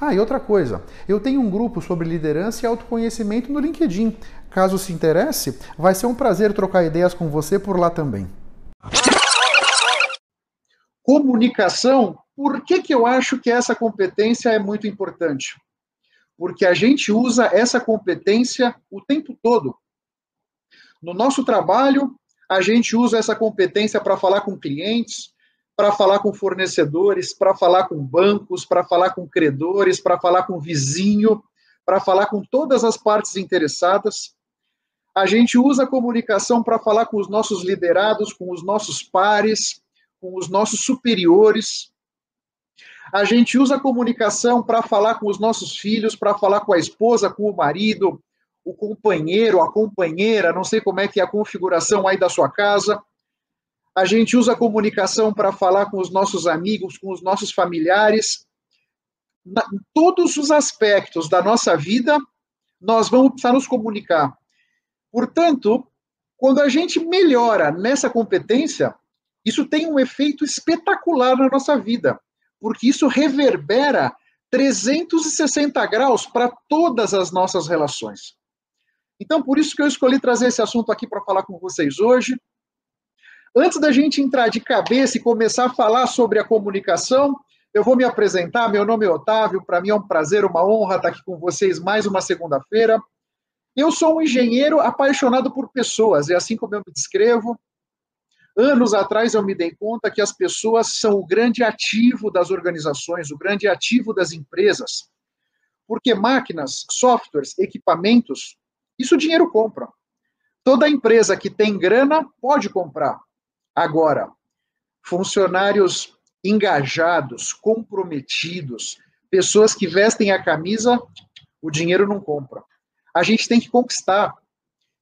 Ah, e outra coisa, eu tenho um grupo sobre liderança e autoconhecimento no LinkedIn. Caso se interesse, vai ser um prazer trocar ideias com você por lá também. Comunicação, por que, que eu acho que essa competência é muito importante? Porque a gente usa essa competência o tempo todo. No nosso trabalho, a gente usa essa competência para falar com clientes, para falar com fornecedores, para falar com bancos, para falar com credores, para falar com vizinho, para falar com todas as partes interessadas. A gente usa a comunicação para falar com os nossos liderados, com os nossos pares, com os nossos superiores. A gente usa a comunicação para falar com os nossos filhos, para falar com a esposa, com o marido, o companheiro, a companheira, não sei como é que é a configuração aí da sua casa a gente usa a comunicação para falar com os nossos amigos, com os nossos familiares. em todos os aspectos da nossa vida, nós vamos precisar nos comunicar. Portanto, quando a gente melhora nessa competência, isso tem um efeito espetacular na nossa vida, porque isso reverbera 360 graus para todas as nossas relações. Então, por isso que eu escolhi trazer esse assunto aqui para falar com vocês hoje. Antes da gente entrar de cabeça e começar a falar sobre a comunicação, eu vou me apresentar. Meu nome é Otávio, para mim é um prazer, uma honra estar aqui com vocês mais uma segunda-feira. Eu sou um engenheiro apaixonado por pessoas, é assim como eu me descrevo. Anos atrás eu me dei conta que as pessoas são o grande ativo das organizações, o grande ativo das empresas. Porque máquinas, softwares, equipamentos, isso o dinheiro compra. Toda empresa que tem grana pode comprar. Agora, funcionários engajados, comprometidos, pessoas que vestem a camisa, o dinheiro não compra. A gente tem que conquistar.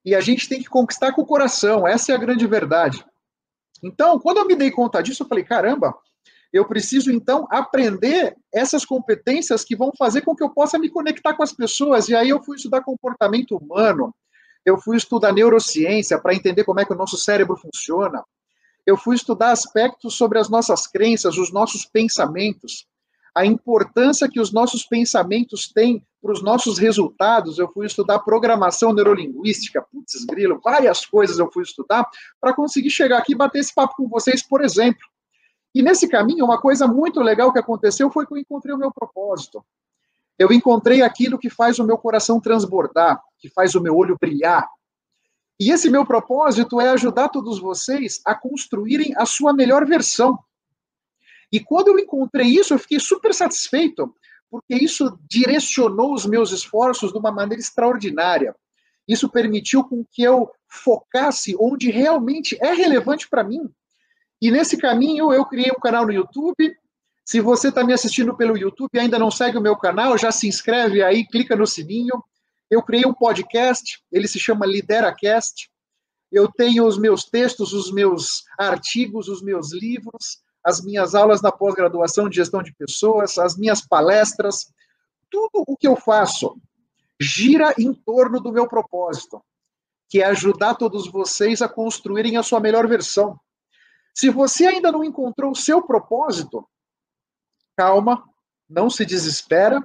E a gente tem que conquistar com o coração, essa é a grande verdade. Então, quando eu me dei conta disso, eu falei: caramba, eu preciso então aprender essas competências que vão fazer com que eu possa me conectar com as pessoas. E aí eu fui estudar comportamento humano, eu fui estudar neurociência para entender como é que o nosso cérebro funciona eu fui estudar aspectos sobre as nossas crenças, os nossos pensamentos, a importância que os nossos pensamentos têm para os nossos resultados. Eu fui estudar programação neurolinguística, putz, grilo, várias coisas eu fui estudar para conseguir chegar aqui e bater esse papo com vocês, por exemplo. E nesse caminho, uma coisa muito legal que aconteceu foi que eu encontrei o meu propósito. Eu encontrei aquilo que faz o meu coração transbordar, que faz o meu olho brilhar, e esse meu propósito é ajudar todos vocês a construírem a sua melhor versão. E quando eu encontrei isso, eu fiquei super satisfeito, porque isso direcionou os meus esforços de uma maneira extraordinária. Isso permitiu com que eu focasse onde realmente é relevante para mim. E nesse caminho eu criei um canal no YouTube. Se você está me assistindo pelo YouTube e ainda não segue o meu canal, já se inscreve aí, clica no sininho. Eu criei um podcast, ele se chama LideraCast. Eu tenho os meus textos, os meus artigos, os meus livros, as minhas aulas na pós-graduação de gestão de pessoas, as minhas palestras. Tudo o que eu faço gira em torno do meu propósito, que é ajudar todos vocês a construírem a sua melhor versão. Se você ainda não encontrou o seu propósito, calma, não se desespera,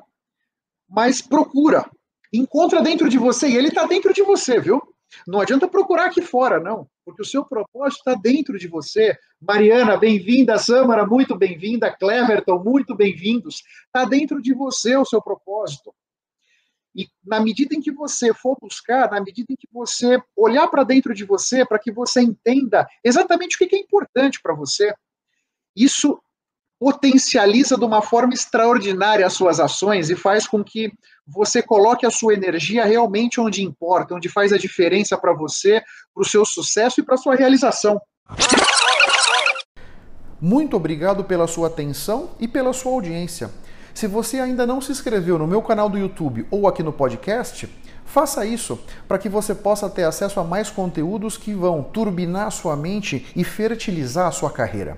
mas procura, encontra dentro de você, e ele está dentro de você, viu? Não adianta procurar aqui fora, não, porque o seu propósito está dentro de você. Mariana, bem-vinda. Samara, muito bem-vinda. Cleverton, muito bem-vindos. Está dentro de você o seu propósito. E na medida em que você for buscar, na medida em que você olhar para dentro de você, para que você entenda exatamente o que é importante para você, isso potencializa de uma forma extraordinária as suas ações e faz com que você coloque a sua energia realmente onde importa, onde faz a diferença para você, para o seu sucesso e para a sua realização. Muito obrigado pela sua atenção e pela sua audiência. Se você ainda não se inscreveu no meu canal do YouTube ou aqui no podcast, faça isso para que você possa ter acesso a mais conteúdos que vão turbinar sua mente e fertilizar a sua carreira.